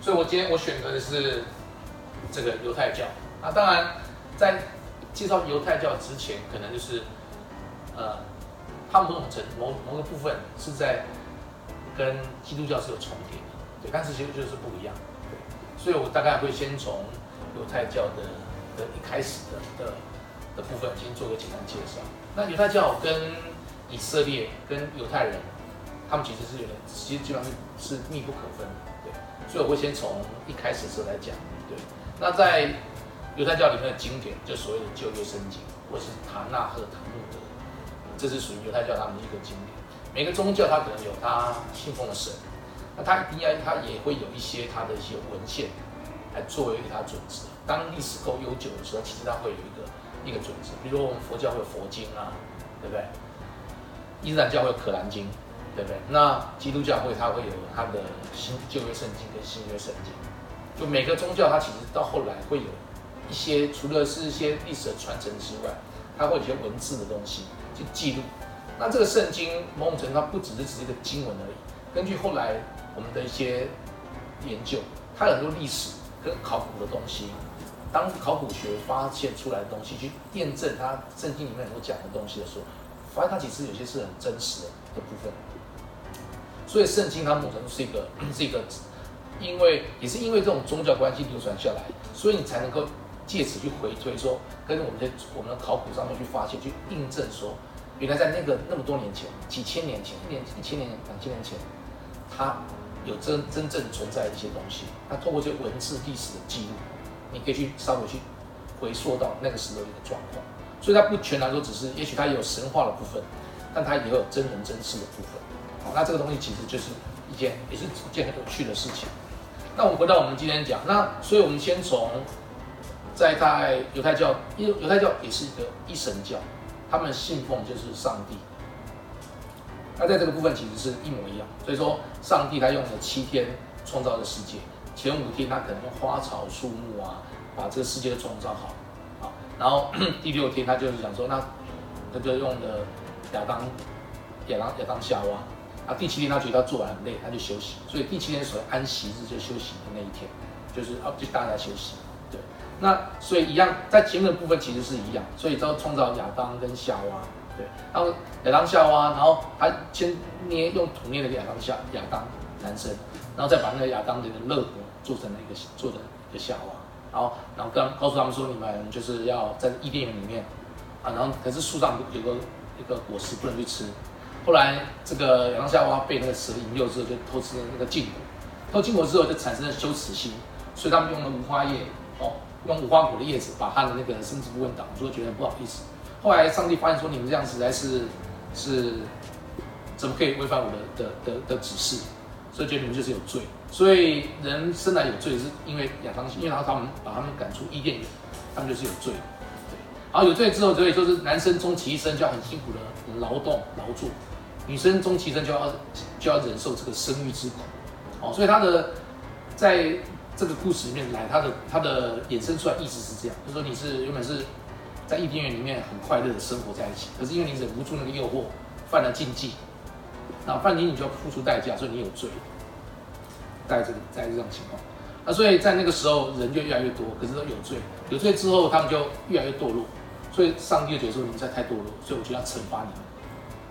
所以我今天我选择的是这个犹太教。啊，当然在介绍犹太教之前，可能就是呃，他们某种程某某个部分是在跟基督教是有重叠的，对，但是其实就是不一样，对。所以我大概会先从犹太教的的一开始的的的部分先做个简单介绍。那犹太教跟以色列跟犹太人，他们其实是有点，其实基本上是密不可分的，所以我会先从一开始时来讲，对。那在犹太教里面的经典，就所谓的旧约圣经，或是塔纳赫、塔木德，这是属于犹太教他们的一个经典。每个宗教它可能有它信奉的神，那它应该它也会有一些它的一些文献来作为它准则。当历史够悠久的时候，其实它会有一个一个准则。比如说我们佛教会有佛经啊，对不对？伊斯兰教会有可兰经，对不对？那基督教会它会有它的新旧约圣经跟新约圣经。就每个宗教它其实到后来会有一些，除了是一些历史的传承之外，它会有一些文字的东西去记录。那这个圣经某种程度它不只是只是一个经文而已。根据后来我们的一些研究，它很多历史跟考古的东西。当考古学发现出来的东西去验证它圣经里面所讲的东西的时候，发现它其实有些是很真实的的部分。所以圣经它某种程度是一个 是一个，因为也是因为这种宗教关系流传下来，所以你才能够借此去回推说，跟我们在我们的考古上面去发现去印证说。原来在那个那么多年前，几千年前，一年一千年、两千年前，它有真真正存在的一些东西。它透过这些文字历史的记录，你可以去稍微去回溯到那个时候的一个状况。所以它不全然说只是，也许它也有神话的部分，但它也有真人真事的部分。那这个东西其实就是一件也是一件很有趣的事情。那我们回到我们今天讲，那所以我们先从在在犹太教，因为犹太教也是一个一神教。他们信奉就是上帝，那在这个部分其实是一模一样。所以说，上帝他用了七天创造的世界，前五天他可能用花草树木啊，把这个世界创造好，好，然后 第六天他就是讲说，那他就用了亚当，亚当亚当夏娃，啊，第七天他觉得他做完很累，他就休息，所以第七天所谓安息日就休息的那一天，就是啊，就大家休息。对。那所以一样，在前面的部分其实是一样，所以都创造亚当跟夏娃，对，然后亚当夏娃，然后他先捏用土捏了个亚当夏亚当男生，然后再把那个亚当的肋骨做成了一个做的一个夏娃，然后然后刚告诉他们说，你们就是要在伊甸园里面。啊，然后可是树上有个一个果实不能去吃，后来这个亚当夏娃被那个蛇引诱之后就偷吃了那个禁果，偷禁果之后就产生了羞耻心，所以他们用了无花叶哦。用无花果的叶子把他的那个生殖部分挡住，觉得不好意思。后来上帝发现说，你们这样实在是是怎么可以违反我的的的的指示？所以觉得你们就是有罪。所以人生来有罪是因为亚当，因为他他们把他们赶出伊甸园，他们就是有罪。对，然后有罪之后，所以就是男生终其一生就要很辛苦的劳动劳作，女生终其生就要就要忍受这个生育之苦。哦，所以他的在。这个故事里面来，它的它的衍生出来意思是这样，就说你是原本是在伊甸园里面很快乐的生活在一起，可是因为你忍不住那个诱惑，犯了禁忌，那犯禁你就要付出代价，所以你有罪，带这个在这种情况，那所以在那个时候人就越来越多，可是都有罪，有罪之后他们就越来越堕落，所以上帝就觉得说你们在太堕落，所以我就要惩罚你们，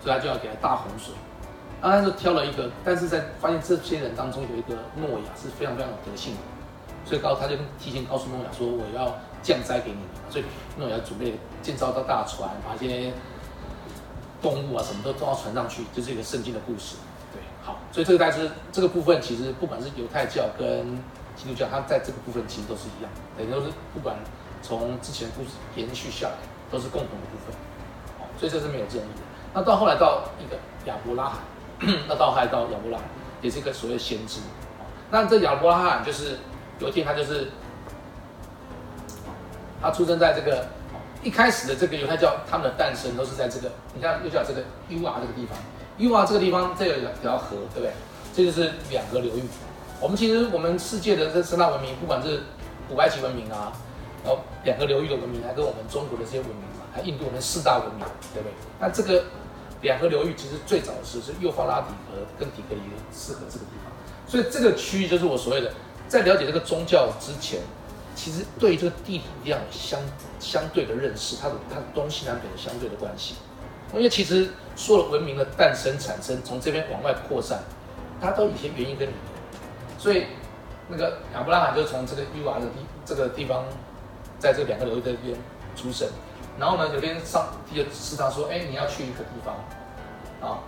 所以他就要给他大洪水。啊，他就挑了一个，但是在发现这些人当中有一个诺亚是非常非常有德性的。所以告他就提前告诉诺亚说：“我要降灾给你们。”所以诺亚准备建造到大船，把一些动物啊什么都装到船上去，就是一个圣经的故事。对，好，所以这个大致这个部分其实不管是犹太教跟基督教，它在这个部分其实都是一样，等于都是不管从之前故事延续下来，都是共同的部分。好，所以这是没有争议的。那到后来到一个亚伯拉罕，那到后来到亚伯拉罕也是一个所谓的先知。那这亚伯拉罕就是。有一天，他就是他出生在这个一开始的这个犹太教，他们的诞生都是在这个，你看又叫这个 UR 这个地方，UR 这个地方这有两条河，对不对？这就是两个流域。我们其实我们世界的这三大文明，不管是古埃及文明啊，然后两个流域的文明，还跟我们中国的这些文明，还印度我们四大文明，对不对？那这个两河流域其实最早的是是幼发拉底河跟底格里斯河这个地方，所以这个区域就是我所谓的。在了解这个宗教之前，其实对这个地理量相相对的认识，它的它的东西南北的相对的关系。因为其实所有文明的诞生产生，从这边往外扩散，它都有一些原因跟理由。所以那个亚伯拉罕就从这个伊娃的地这个地方，在这两个流域这边出生。然后呢，有天上帝就试他说：“哎，你要去一个地方啊。”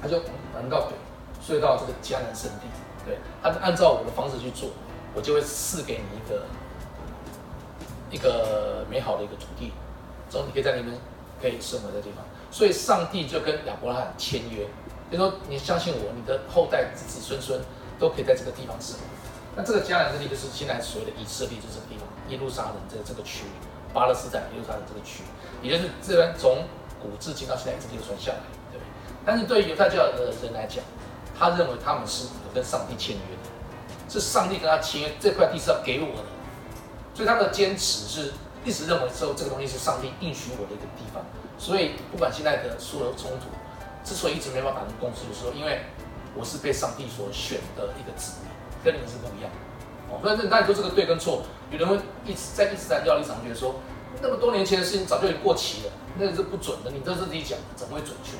他就南到北，睡到这个迦南圣地。对，他就按照我的方式去做，我就会赐给你一个一个美好的一个土地，之后你可以在里面可以生活的地方。所以上帝就跟亚伯拉罕签约，就说你相信我，你的后代子子孙孙都可以在这个地方生活。那这个迦南圣地就是现在所谓的以色列，就是这个地方，耶路撒冷这这个区域，巴勒斯坦耶路撒冷这个区，也就是这边从古至今到现在一直流传下来。对但是对于犹太教的人来讲，他认为他们是有跟上帝签约的，是上帝跟他签约，这块地是要给我的，所以他的坚持是一直认为说这个东西是上帝应许我的一个地方。所以不管现在的所有冲突，之所以一直没办法达成共识的时候，因为我是被上帝所选的一个子民，跟你们是不一样。哦，那那你说这个对跟错，有人会一直在伊斯兰教立场觉得说，那么多年前的事情早就已经过期了，那个是不准的，你都是自己讲，怎么会准确？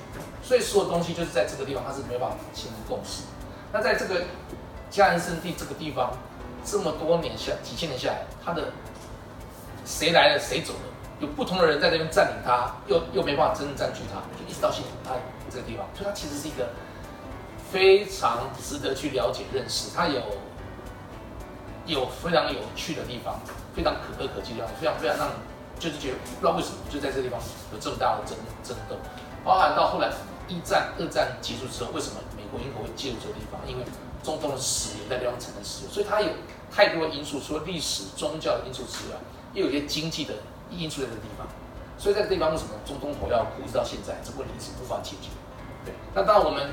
所以所有东西就是在这个地方，它是没办法形成共识。那在这个迦南圣地这个地方，这么多年下几千年下来，它的谁来了谁走了，有不同的人在这边占领它，又又没办法真正占据它，就一直到现在它这个地方，所以它其实是一个非常值得去了解认识。它有有非常有趣的地方，非常可歌可泣的地方，非常非常让人就是觉得不知道为什么就在这个地方有这么大的争争斗，包含到后来。一战、二战结束之后，为什么美国、英国会介入这个地方？因为中东的石油在地方产生石油，所以它有太多的因素，除了历史、宗教的因素之外，又有一些经济的因素在这个地方。所以在这地方，为什么中东火药库一直到现在这个问题是无法解决？对，那当然我们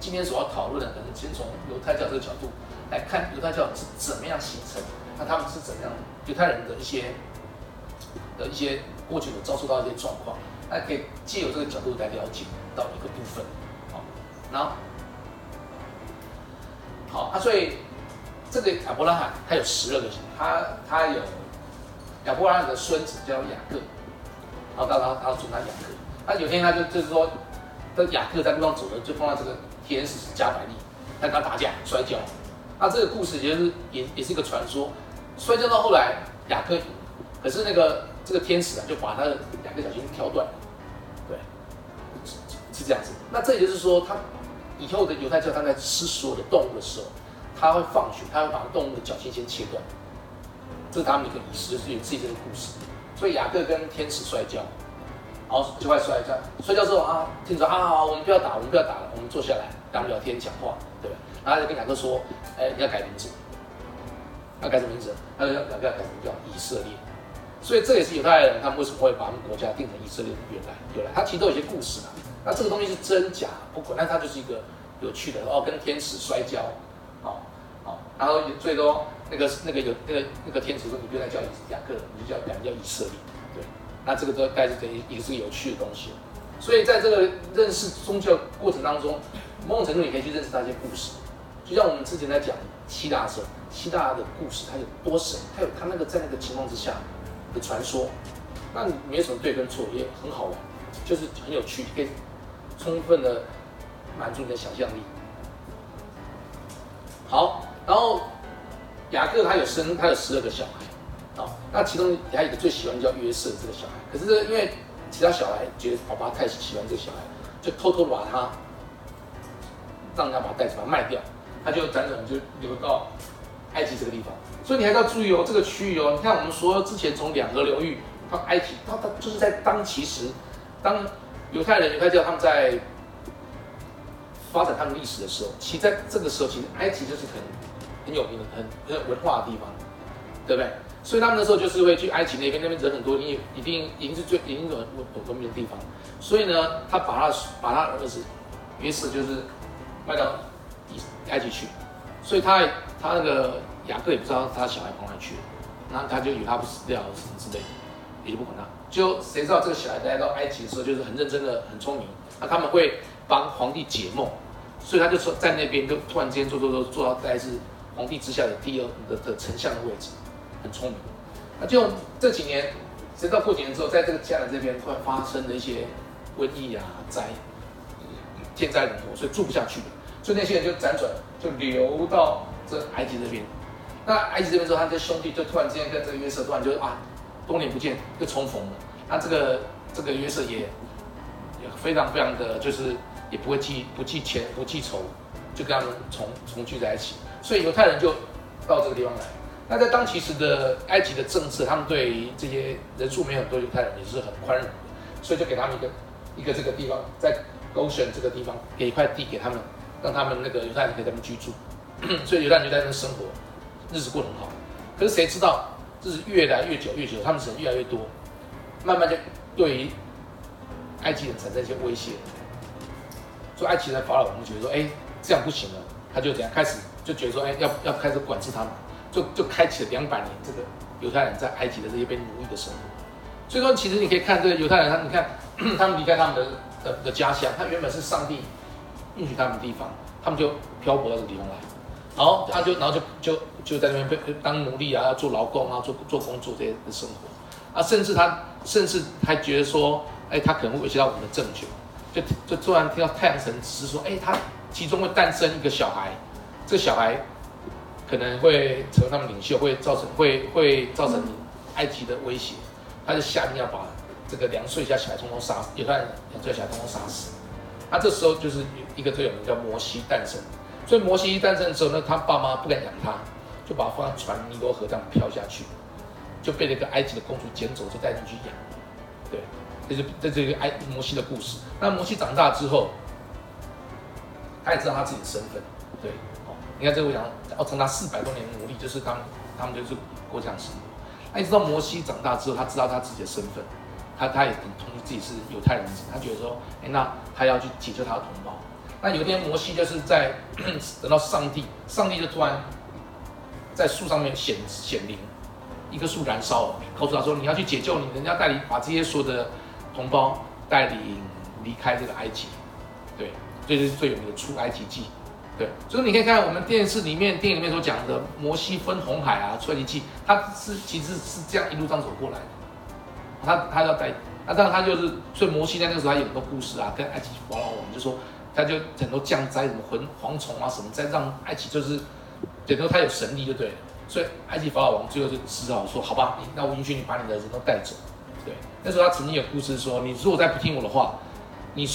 今天所要讨论的，可能先从犹太教这个角度来看，犹太教是怎么样形成？那他们是怎么样？犹太人的一些的一些过去的遭受到一些状况，那可以借由这个角度来了解。到一个部分，好，然后，好，啊，所以这个亚伯拉罕他有十二个，他他有亚伯拉罕的孙子叫雅各，然后到他他尊他雅各，那有天他就就是说，这雅各在路上走的，就碰到这个天使加百利，他跟他打架摔跤，那这个故事也是也也是一个传说，摔跤到后来雅各，可是那个这个天使啊就把他的两个脚筋挑断。对是这样子，那这也就是说，他以后的犹太教他在吃所有的动物的时候，他会放血，他会把动物的脚筋先切断，这是他们一个仪式，就是有自己这个故事。所以雅各跟天使摔跤，然后就快摔一跤，摔跤之后啊，天使说啊，好，我们不要打，我们不要打了，我们坐下来聊聊天讲话？然后就跟雅各说，哎，要改名字，要改什么名字？他说要雅各要改名叫以色列。所以这也是犹太人他们为什么会把他们国家定成以色列原来由来，他其实都有些故事啊。那这个东西是真假不管，那它就是一个有趣的哦，跟天使摔跤，哦哦，然后最多那个那个有那个那个天使说，你不要再叫雅各，你就叫改名叫以色列，对，那这个都带着一个是有趣的东西。所以在这个认识宗教过程当中，某种程度你可以去认识那些故事，就像我们之前在讲希腊的时候，希腊的故事它有多神，它有它那个在那个情况之下的传说，那你没什么对跟错，也很好玩，就是很有趣，可以。充分的满足你的想象力。好，然后雅各他有生，他有十二个小孩，啊，那其中还有一个最喜欢叫约瑟这个小孩。可是因为其他小孩觉得爸爸太喜欢这个小孩，就偷偷的把他，让人家把袋子，把他卖掉，他就辗转就流到埃及这个地方。所以你还要注意哦，这个区域哦，你看我们说之前从两河流域到埃及，他他就是在当其时当。犹太人、犹太教他们在发展他们历史的时候，其实在这个时候，其实埃及就是很很有名的、很很有文化的地方，对不对？所以他们那时候就是会去埃及那边，那边人很多，因为一定一定是最一定是很很文明的地方。所以呢，他把他把他儿子于是就是卖到埃及去，所以他他那个雅各也不知道他小孩跑哪去了，那他就以为他不死掉什么之类的，也就不管他。就谁知道这个小孩来到埃及的时候，就是很认真的、很聪明。那他们会帮皇帝解梦，所以他就说在那边就突然间做做做做到大概是皇帝之下的第二的的丞相的位置，很聪明。那就这几年，直到过几年之后，在这个迦南这边突然发生了一些瘟疫啊、灾、天灾人祸，所以住不下去了。所以那些人就辗转，就流到这埃及这边。那埃及这边之后，他的兄弟就突然之间跟这个约瑟突然就啊，多年不见又重逢了。那这个这个约瑟也也非常非常的就是也不会记不记钱不记仇，就跟他们重重聚在一起。所以犹太人就到这个地方来。那在当其时的埃及的政策，他们对这些人数没有很多犹太人也是很宽容的，所以就给他们一个一个这个地方，在勾选这个地方给一块地给他们，让他们那个犹太人可以在那居住，所以犹太人就在那生活，日子过得很好。可是谁知道日子越来越久越久，他们人越来越多，慢慢就对于埃及人产生一些威胁。所以埃及人法老王觉得说，哎，这样不行了，他就这样开始就觉得说，哎，要要开始管制他们。就就开启了两百年这个犹太人在埃及的这些被奴役的生活，所以说其实你可以看这个犹太人，他你看他们离开他们的的的家乡，他原本是上帝允许他们的地方，他们就漂泊到这个地方来，然后他就然后就就就在那边被当奴隶啊，做劳工啊，做做工作这些的生活，啊，甚至他甚至还觉得说，哎，他可能会威胁到我们的政权，就就突然听到太阳神指示说，哎，他其中会诞生一个小孩，这个小孩。可能会成为他们领袖，会造成会会造成埃及的威胁，他就下令要把这个两岁以下小孩通通杀死，犹太人两岁小孩通通杀死。那这时候就是一个最有名叫摩西诞生，所以摩西一诞生的时候呢，他爸妈不敢养他，就把他放在船尼罗河这样漂下去，就被那个埃及的公主捡走，就带进去养。对，这是这是一个埃摩西的故事。那摩西长大之后，他也知道他自己的身份，对。你看这个我讲，要长达四百多年的努力，就是他们，他们就是过这样生活。那一直到摩西长大之后，他知道他自己的身份，他他也很同意自己是犹太人，他觉得说，哎，那他要去解救他的同胞。那有一天摩西就是在等到上帝，上帝就突然在树上面显显灵，一棵树燃烧了，告诉他说，你要去解救你，人家带领把这些所有的同胞带领离开这个埃及。对，这就是最有名的出埃及记。对，所以你可以看我们电视里面、电影里面所讲的摩西分红海啊、出埃及记，他是其实是这样一路上走过来的。他他要带，那当然他就是，所以摩西在那个时候他有很多故事啊，跟埃及法老王就说，他就很多降灾，什么蝗蝗虫啊什么灾，让埃及就是，等于说他有神力就对了。所以埃及法老王最后就只好说，好吧，那我允许你把你的人都带走。对，那时候他曾经有故事说，你如果再不听我的话，你，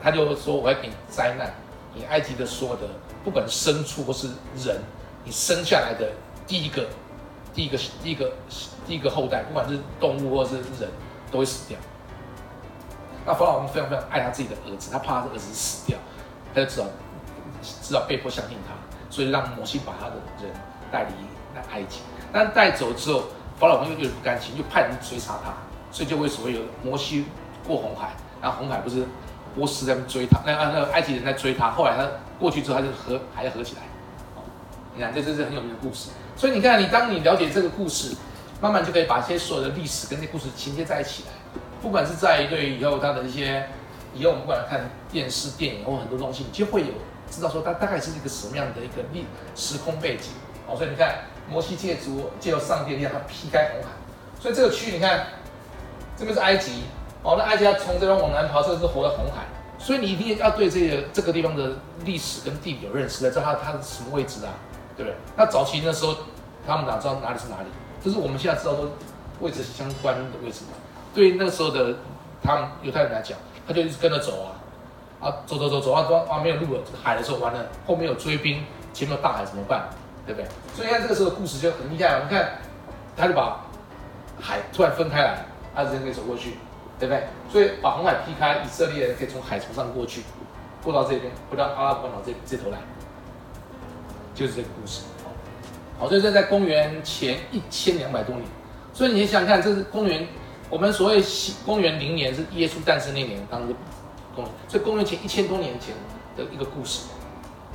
他就说我要给你灾难。你埃及的所有的，不管牲畜或是人，你生下来的第一个、第一个、第一个、第一个后代，不管是动物或者是人，都会死掉。那法老王非常非常爱他自己的儿子，他怕他的儿子死掉，他就知道知道被迫相信他，所以让摩西把他的人带离来埃及。但带走之后，法老王又有点不甘心，又派人追杀他，所以就会所谓有摩西过红海，然后红海不是。波斯在追他，那那埃及人在追他。后来他过去之后，他就合还要合起来。你看，这这是很有名的故事。所以你看，你当你了解这个故事，慢慢就可以把这些所有的历史跟这故事情节在一起来。不管是在对于以后他的一些，以后我们不管看电视、电影或很多东西，你就会有知道说他大概是一个什么样的一个历时空背景。哦，所以你看，摩西借足借由上帝力量，他劈开红海。所以这个区域，你看，这边是埃及。哦，那埃及要从这边往南跑，这个是活在红海，所以你一定要对这个这个地方的历史跟地理有认识，才知道它它是什么位置啊，对不对？那早期那时候，他们哪知道哪里是哪里？这是我们现在知道说位置相关的位置。对于那个时候的他们犹太人来讲，他就一直跟着走啊，啊，走走走走啊，啊没有路了，海的时候完了，后面有追兵，前面有大海怎么办？对不对？所以看这个时候的故事就很厉害，你看他就把海突然分开来，他直接可以走过去。对不对？所以把红海劈开，以色列人可以从海从上过去，过到这边，过到阿拉伯半岛这这头来，就是这个故事。好，所以这在公元前一千两百多年。所以你想想看，这是公元我们所谓西公元零年是耶稣诞生那年当时公元，所以公元前一千多年前的一个故事，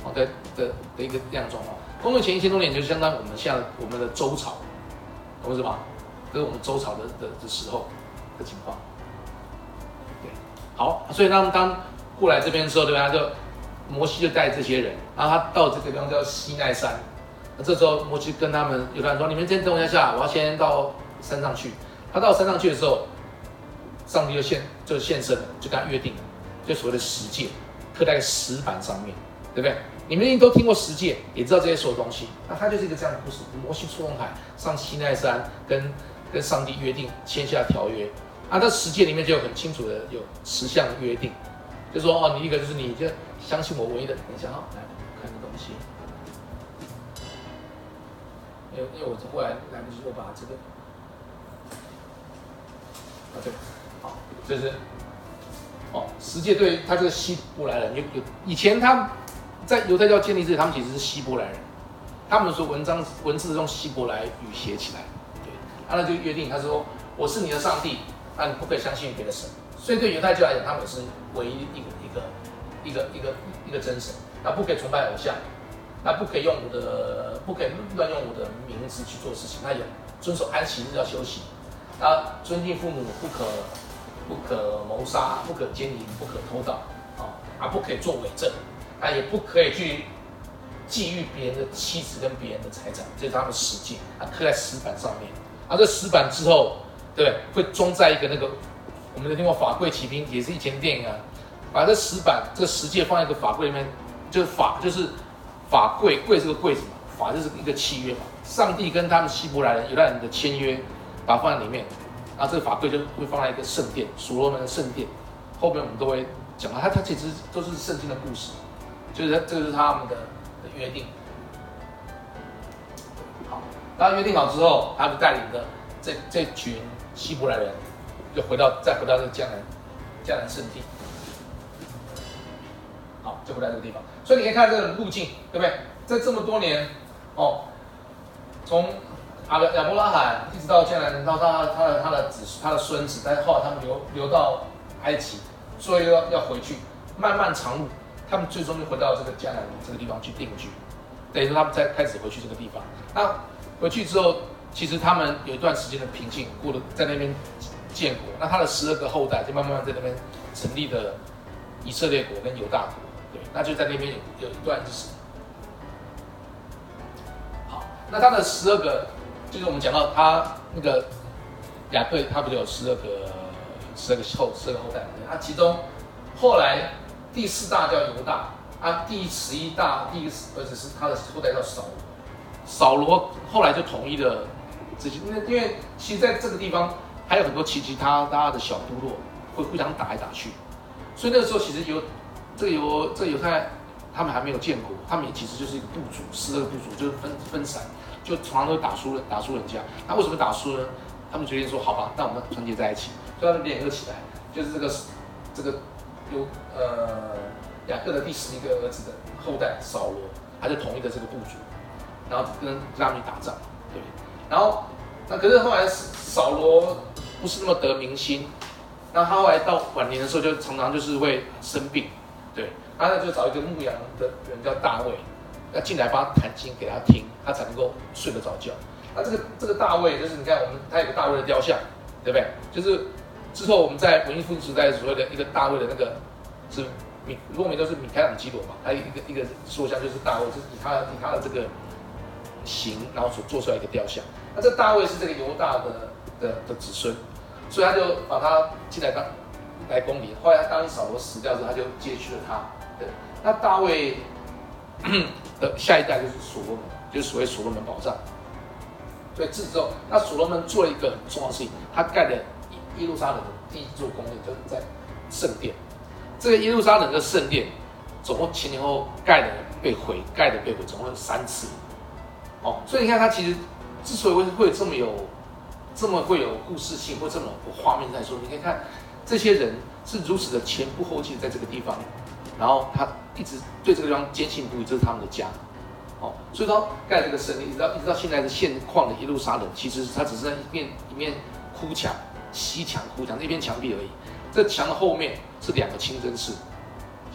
好的的的一个样状况。公元前一千多年就相当于我们现在我们的周朝，懂我意思吧？这是我们周朝的的的时候的情况。对好，所以他们当过来这边的时候，对吧？他就摩西就带这些人，然后他到这个地方叫西奈山，那这时候摩西跟他们犹太人说：“你们先等我一下，我要先到山上去。”他到山上去的时候，上帝就现就现身了，就跟他约定了，就所谓的十诫，刻在石板上面，对不对？你们一定都听过十诫，也知道这些所有东西。那他就是一个这样的故事：摩西出红海，上西奈山，跟跟上帝约定，签下条约。啊，这十诫里面就有很清楚的有十项约定，就说哦，你一个就是你就相信我唯一的，等一下啊，来看个东西。因为因为我后来来不及，我把这个啊对，好，这是哦，十诫对他这个希伯来人有有以前他。在犹太教建立之前，他们其实是希伯来人，他们说文章文字是用希伯来语写起来，对，啊，那就约定，他说我是你的上帝，那你不可以相信别的神，所以对犹太教来讲，他们是唯一一个一个一个一个一个真神，那不可以崇拜偶像，那不可以用我的，不可以乱用我的名字去做事情，那有遵守安息日要休息，他，尊敬父母，不可不可谋杀，不可奸淫，不可偷盗，啊，啊，不可以做伪证。他也不可以去觊觎别人的妻子跟别人的财产，这是他们十诫啊，刻在石板上面。啊，这石板之后，对不对？会装在一个那个，我们的听过法柜骑兵，也是以前电影啊。把这石板这个十诫放在一个法柜里面，就是法就是法柜柜是个柜子嘛，法就是一个契约嘛。上帝跟他们希伯来人、犹太人的签约，把它放在里面。然后这个法柜就会放在一个圣殿，所罗门的圣殿。后面我们都会讲到，它它其实都是圣经的故事。就是这个是他们的约定，好，然后约定好之后，他们带领的这这群希伯来人，就回到再回到这个迦南迦南圣地，就不在这个地方。所以你可以看这个路径，对不对？在这么多年哦，从亚亚伯拉罕一直到迦南，到他他的他的子他的孙子，但是后来他们流流到埃及，所以要要回去，漫漫长路。他们最终就回到这个迦南这个地方去定居，等于说他们再开始回去这个地方。那回去之后，其实他们有一段时间的平静，过了在那边建国。那他的十二个后代就慢慢在那边成立的以色列国跟犹大国，那就在那边有有一段历史。好，那他的十二个，就是我们讲到他那个雅各，他不就有十二个十二个后十二个后代？他其中后来。第四大叫犹大，啊，第十一大第一个儿子是他的后代叫扫罗，扫罗后来就统一了这些，那因为其实在这个地方还有很多其其他他的小部落会互相打来打去，所以那个时候其实有这个犹这个犹太他们还没有建国，他们也其实就是一个部族，十二个部族就是分分散，就常常都打输了打输人家，那为什么打输呢？他们决定说好吧，那我们团结在一起，所以他们联合起来，就是这个这个。有呃雅各的第十一个儿子的后代扫罗，他就统一了这个部族，然后跟他们去打仗，对。然后那可是后来扫罗不是那么得民心，那他后来到晚年的时候就常常就是会生病，对。然后他就找一个牧羊的人叫大卫，要进来帮他弹琴给他听，他才能够睡得着觉。那这个这个大卫就是你看我们他有个大卫的雕像，对不对？就是。之后，我们在文艺复兴时代所谓的一个大卫的那个是米，罗米都是米开朗基罗嘛，还有一个一个塑像就是大卫，就是以他以他的这个形，然后所做出来一个雕像。那这大卫是这个犹大的的的子孙，所以他就把他进来当来宫里。后来他当扫罗死掉之后，他就接续了他。对，那大卫的下一代就是所罗门，就是所谓所罗门宝藏。所以自之后，那所罗门做了一个很重要的事情，他盖的。耶路撒冷的第一座宫殿就是在圣殿。这个耶路撒冷的圣殿，总共前前后盖的被毁，盖的被毁，总共有三次。哦，所以你看，他其实之所以会会这么有，这么会有故事性，或这么有画面在说，你可以看这些人是如此的前仆后继在这个地方，然后他一直对这个地方坚信不疑，这是他们的家。哦，所以说盖这个圣殿，一直到一直到现在的现况的耶路撒冷，其实它只是在一面一面哭墙。西墙、哭墙那片墙壁而已，这墙的后面是两个清真寺，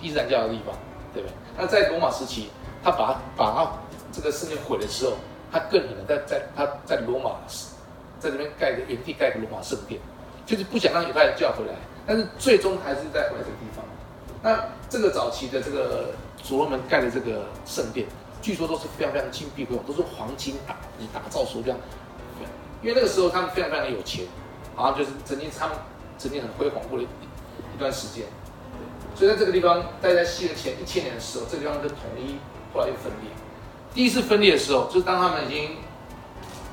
伊斯兰教的地方，对不对？那在罗马时期，他把把他这个圣殿毁了之后，他更可能在在他在罗马在这边盖个原地盖个罗马圣殿，就是不想让犹太人叫回来，但是最终还是在回来这个地方。那这个早期的这个所罗门盖的这个圣殿，据说都是非常非常金碧辉煌，都是黄金打你打造出这样。因为那个时候他们非常非常的有钱，好像就是曾经他们曾经很辉煌过的一一段时间。所以在这个地方，大概西元前一千年的时候，这个地方就统一，后来又分裂。第一次分裂的时候，就是当他们已经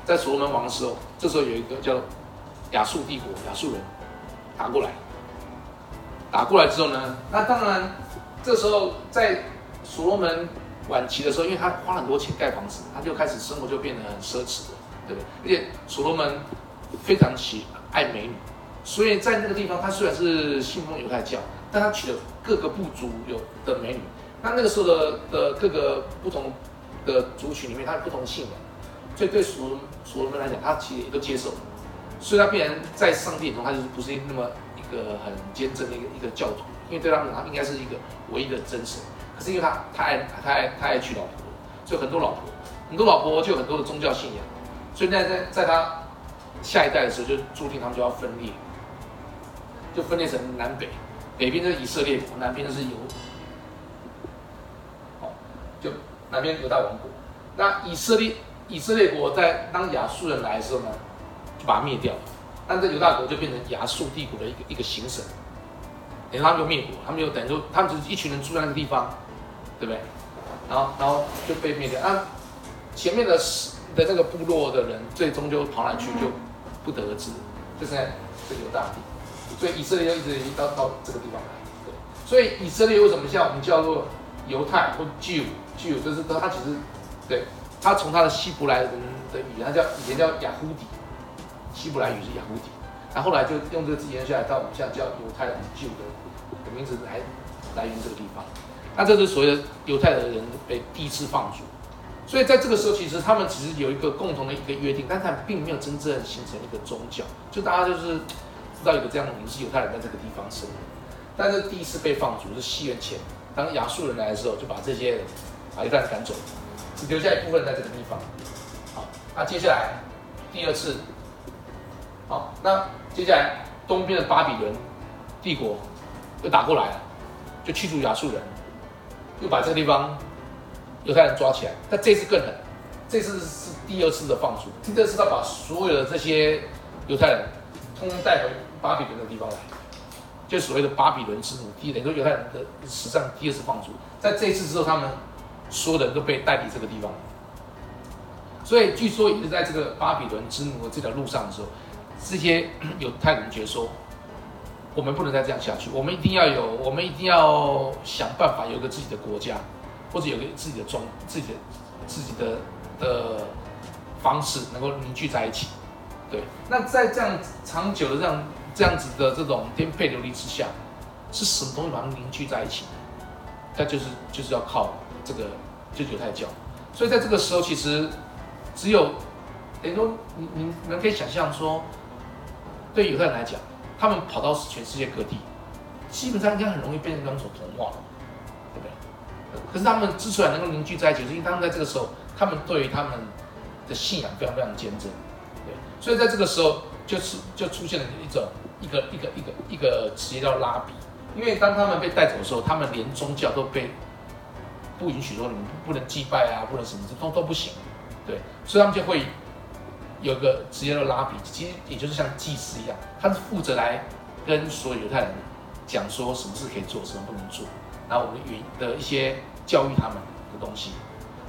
在所罗门王的时候，这时候有一个叫亚述帝国，亚述人打过来。打过来之后呢，那当然这时候在所罗门晚期的时候，因为他花很多钱盖房子，他就开始生活就变得很奢侈了，对不对？而且所罗门非常喜爱美女，所以在那个地方，他虽然是信奉犹太教，但他娶了各个部族有的美女。那那个时候的的各个不同的族群里面，他有不同信仰，所以对所罗所罗门来讲，他其实也都接受。所以他必然在上帝眼中，他就是不是那么。一个很坚贞的一个一个教徒，因为对他们他应该是一个唯一的真神。可是因为他太爱太爱太爱娶老婆，所以很多老婆，很多老婆就有很多的宗教信仰。所以在在在他下一代的时候，就注定他们就要分裂，就分裂成南北，北边就是以色列国，南边就是犹，好，就南边犹大王国。那以色列以色列国在当亚述人来的时候呢，就把它灭掉了。但这犹大国就变成亚述帝国的一个一个行省，等于他们就灭国，他们就等于说他们只是一群人住在那个地方，对不对？然后然后就被灭掉。啊，前面的的那个部落的人最终就跑哪去，就不得而知。就是在这个犹大地，所以以色列就一直到到这个地方来。对，所以以色列为什么像我们叫做犹太或 Jew Jew，就是他其实对他从他的希伯来人的语言，他叫以前叫雅呼底。希伯来语是雅胡底，然后来就用这个字延下来，到我们现在叫犹太人旧的名字来来源这个地方。那这是所谓的犹太的人被第一次放逐，所以在这个时候，其实他们其实有一个共同的一个约定，但他们并没有真正形成一个宗教，就大家就是知道有个这样的名字，犹太人在这个地方生活。但是第一次被放逐是西元前，当亚述人来的时候，就把这些把犹太人赶走，只留下一部分在这个地方。好，那接下来第二次。好，那接下来东边的巴比伦帝国又打过来了，就驱逐亚述人，又把这个地方犹太人抓起来。但这次更狠，这次是第二次的放逐，第二次他把所有的这些犹太人通通带回巴比伦的地方来，就所谓的巴比伦之母，第等于说犹太人的史上第二次放逐。在这一次之后，他们所有人都被带离这个地方，所以据说也是在这个巴比伦之母的这条路上的时候。这些 犹太人觉得说，我们不能再这样下去，我们一定要有，我们一定要想办法有一个自己的国家，或者有个自己的宗、自己的、自己的的方式，能够凝聚在一起。对，那在这样长久的这样这样子的这种颠沛流离之下，是什么东西把它凝聚在一起？它就是就是要靠这个，就是犹太教。所以在这个时候，其实只有等于说，你你你们可以想象说。对犹太人来讲，他们跑到全世界各地，基本上应该很容易被人所同化，对不对？可是他们之所以能够凝聚在一起，是因为他们在这个时候，他们对于他们的信仰非常非常坚贞，对。所以在这个时候，就是就出现了一种一个一个一个一个职业叫拉比，因为当他们被带走的时候，他们连宗教都被不允许说你们不能祭拜啊，不能什么都都不行，对。所以他们就会。有个职业的拉比，其实也就是像祭司一样，他是负责来跟所有犹太人讲说什么事可以做，什么不能做，然后我们云的一些教育他们的东西，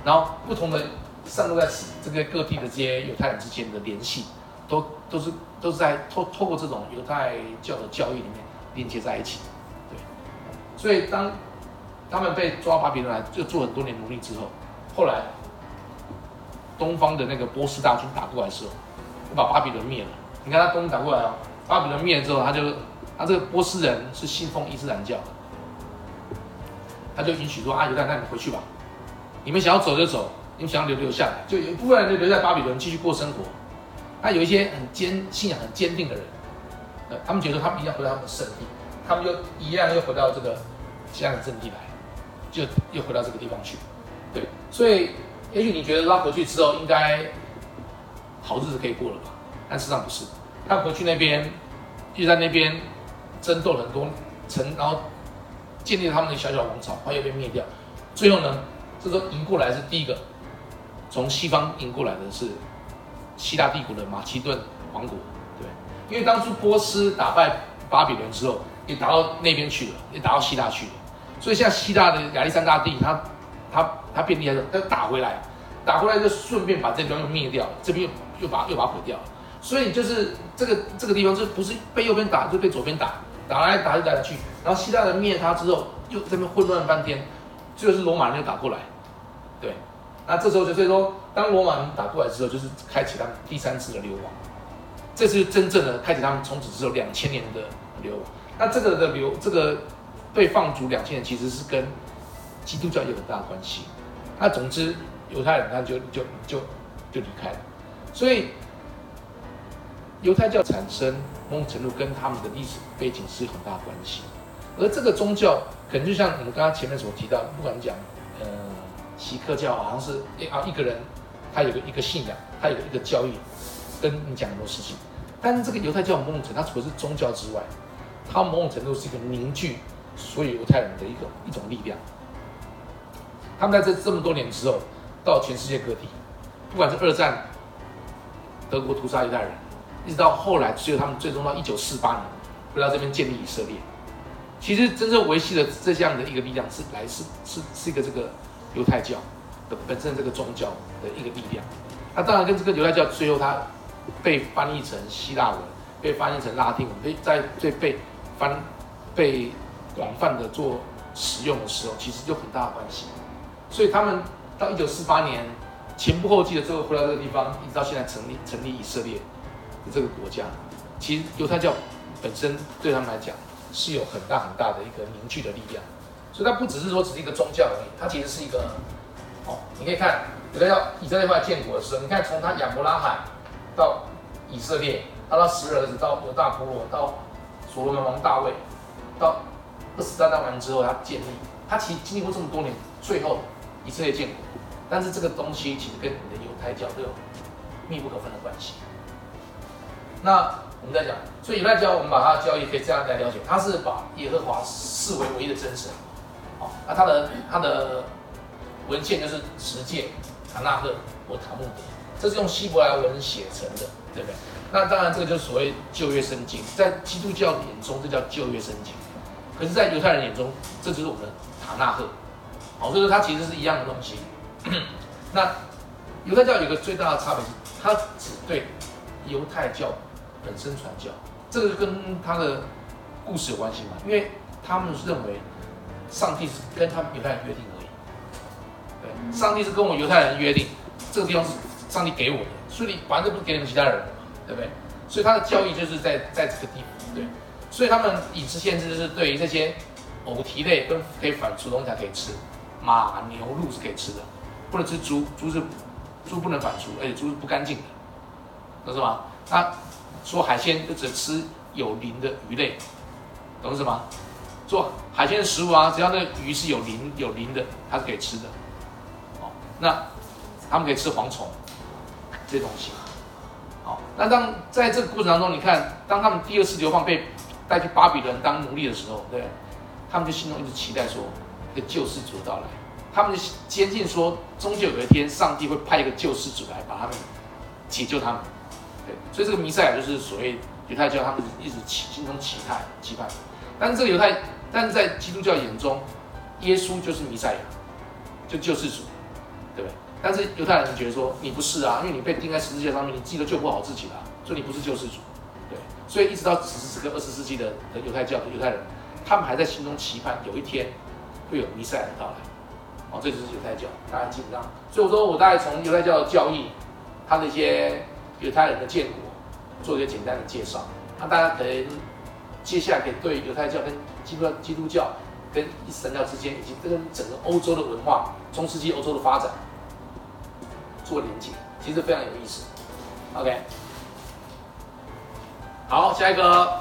然后不同的散落在这个各地的这些犹太人之间的联系，都都是都是在透透过这种犹太教的教育里面连接在一起，对，所以当他们被抓巴比伦来，就做很多年奴隶之后，后来。东方的那个波斯大军打过来的时候，就把巴比伦灭了。你看他东打过来哦，巴比伦灭了之后，他就他这个波斯人是信奉伊斯兰教的，他就允许说啊，犹太，那你回去吧，你们想要走就走，你们想要留留下来，就有一部分人就留在巴比伦继续过生活。那有一些很坚信仰很坚定的人，呃，他们觉得他们一定要回到他们的圣地，他们就一样又回到这个这样的阵地来，就又回到这个地方去，对，所以。也许你觉得他回去之后应该好日子可以过了吧？但事实上不是，他回去那边又在那边争斗很多城，然后建立他们的小小王朝，后来又被灭掉。最后呢，这时候迎过来是第一个，从西方迎过来的是希腊帝国的马其顿王国，对，因为当初波斯打败巴比伦之后，也打到那边去了，也打到希腊去了，所以现在希腊的亚历山大帝他他他变厉害了，他打回来，打回来就顺便把这地方又灭掉，这边又又把又把它毁掉，所以就是这个这个地方就不是被右边打，就被左边打，打来打去打去，然后希腊人灭他之后，又这边混乱半天。就是罗马人又打过来，对，那这时候就所以说，当罗马人打过来之后，就是开启他们第三次的流亡，这是真正的开启他们从此之后两千年的流亡。那这个的流，这个被放逐两千年，其实是跟基督教有很大的关系。那总之，犹太人他就就就就离开了，所以犹太教产生某种程度跟他们的历史背景是有很大关系，而这个宗教。可能就像我们刚刚前面所提到，不管讲，呃，锡克教好像是啊一个人，他有个一个信仰，他有一个教义，跟你讲很多事情。但是这个犹太教某种程度，它除了是宗教之外，它某种程度是一个凝聚所有犹太人的一个一种力量。他们在这这么多年之后，到全世界各地，不管是二战，德国屠杀犹太人，一直到后来，只有他们最终到一九四八年回到这边建立以色列。其实真正维系的这样的一个力量是来是是是一个这个犹太教的本身这个宗教的一个力量。那当然跟这个犹太教最后它被翻译成希腊文，被翻译成拉丁文，被在最被翻被广泛的做使用的时候，其实就很大的关系。所以他们到一九四八年前仆后继的最后回到这个地方，一直到现在成立成立以色列的这个国家，其实犹太教本身对他们来讲。是有很大很大的一个凝聚的力量，所以它不只是说只是一个宗教而已，它其实是一个，哦，你可以看，犹太教以色列化建国的时候，你看从他亚伯拉罕到以色列，到他十二儿子到犹大部落，到所罗门王大卫，到二十三代完之后他建立，他其实经历过这么多年，最后以色列建国，但是这个东西其实跟你的犹太教都有密不可分的关系。那我们在讲，所以犹太教，我们把它的教义可以这样来了解，它是把耶和华视为唯一的真神，好，那它的它的文献就是十诫、塔纳赫或塔木德，这是用希伯来文写成的，对不对？那当然这个就是所谓旧约圣经，在基督教眼中这叫旧约圣经，可是，在犹太人眼中，这就是我们的塔纳赫，好，所以说它其实是一样的东西。那犹太教有一个最大的差别是，它只对犹太教。本身传教，这个跟他的故事有关系嘛？因为他们认为上帝是跟他们犹太人约定而已。对，上帝是跟我犹太人约定，这个地方是上帝给我的，所以你反正不是给你们其他人嘛，对不对？所以他的教义就是在在这个地方，对。所以他们饮食限制就是对于这些偶蹄类跟可以反刍的东西才可以吃，马、牛、鹿是可以吃的，不能吃猪，猪是猪不能反刍，而且猪是不干净的，懂是吗？那。说海鲜就只吃有鳞的鱼类，懂是吗？做海鲜的食物啊，只要那鱼是有鳞有鳞的，它是可以吃的。哦，那他们可以吃蝗虫这些东西。好，那当在这个过程当中，你看，当他们第二次流放被带去巴比伦当奴隶的时候，对，他们就心中一直期待说一个救世主到来，他们坚信说，终究有一天上帝会派一个救世主来把他们解救他们。对所以这个弥赛亚就是所谓犹太教他们一直期心中期待期盼，但是这个犹太，但是在基督教眼中，耶稣就是弥赛亚，就救世主，对？但是犹太人觉得说你不是啊，因为你被钉在十字架上面，你自己都救不好自己了，所以你不是救世主，对。所以一直到此时此刻二十世纪的的犹太教的犹太人，他们还在心中期盼有一天会有弥赛亚的到来，哦，这就是犹太教，大家记得。所以我说我大概从犹太教的教义，他的一些。犹太人的建国做一个简单的介绍，那大家可能接下来可以对犹太教跟基督、基督教跟神教之间，以及跟整个欧洲的文化、中世纪欧洲的发展做连接，其实非常有意思。OK，好，下一个。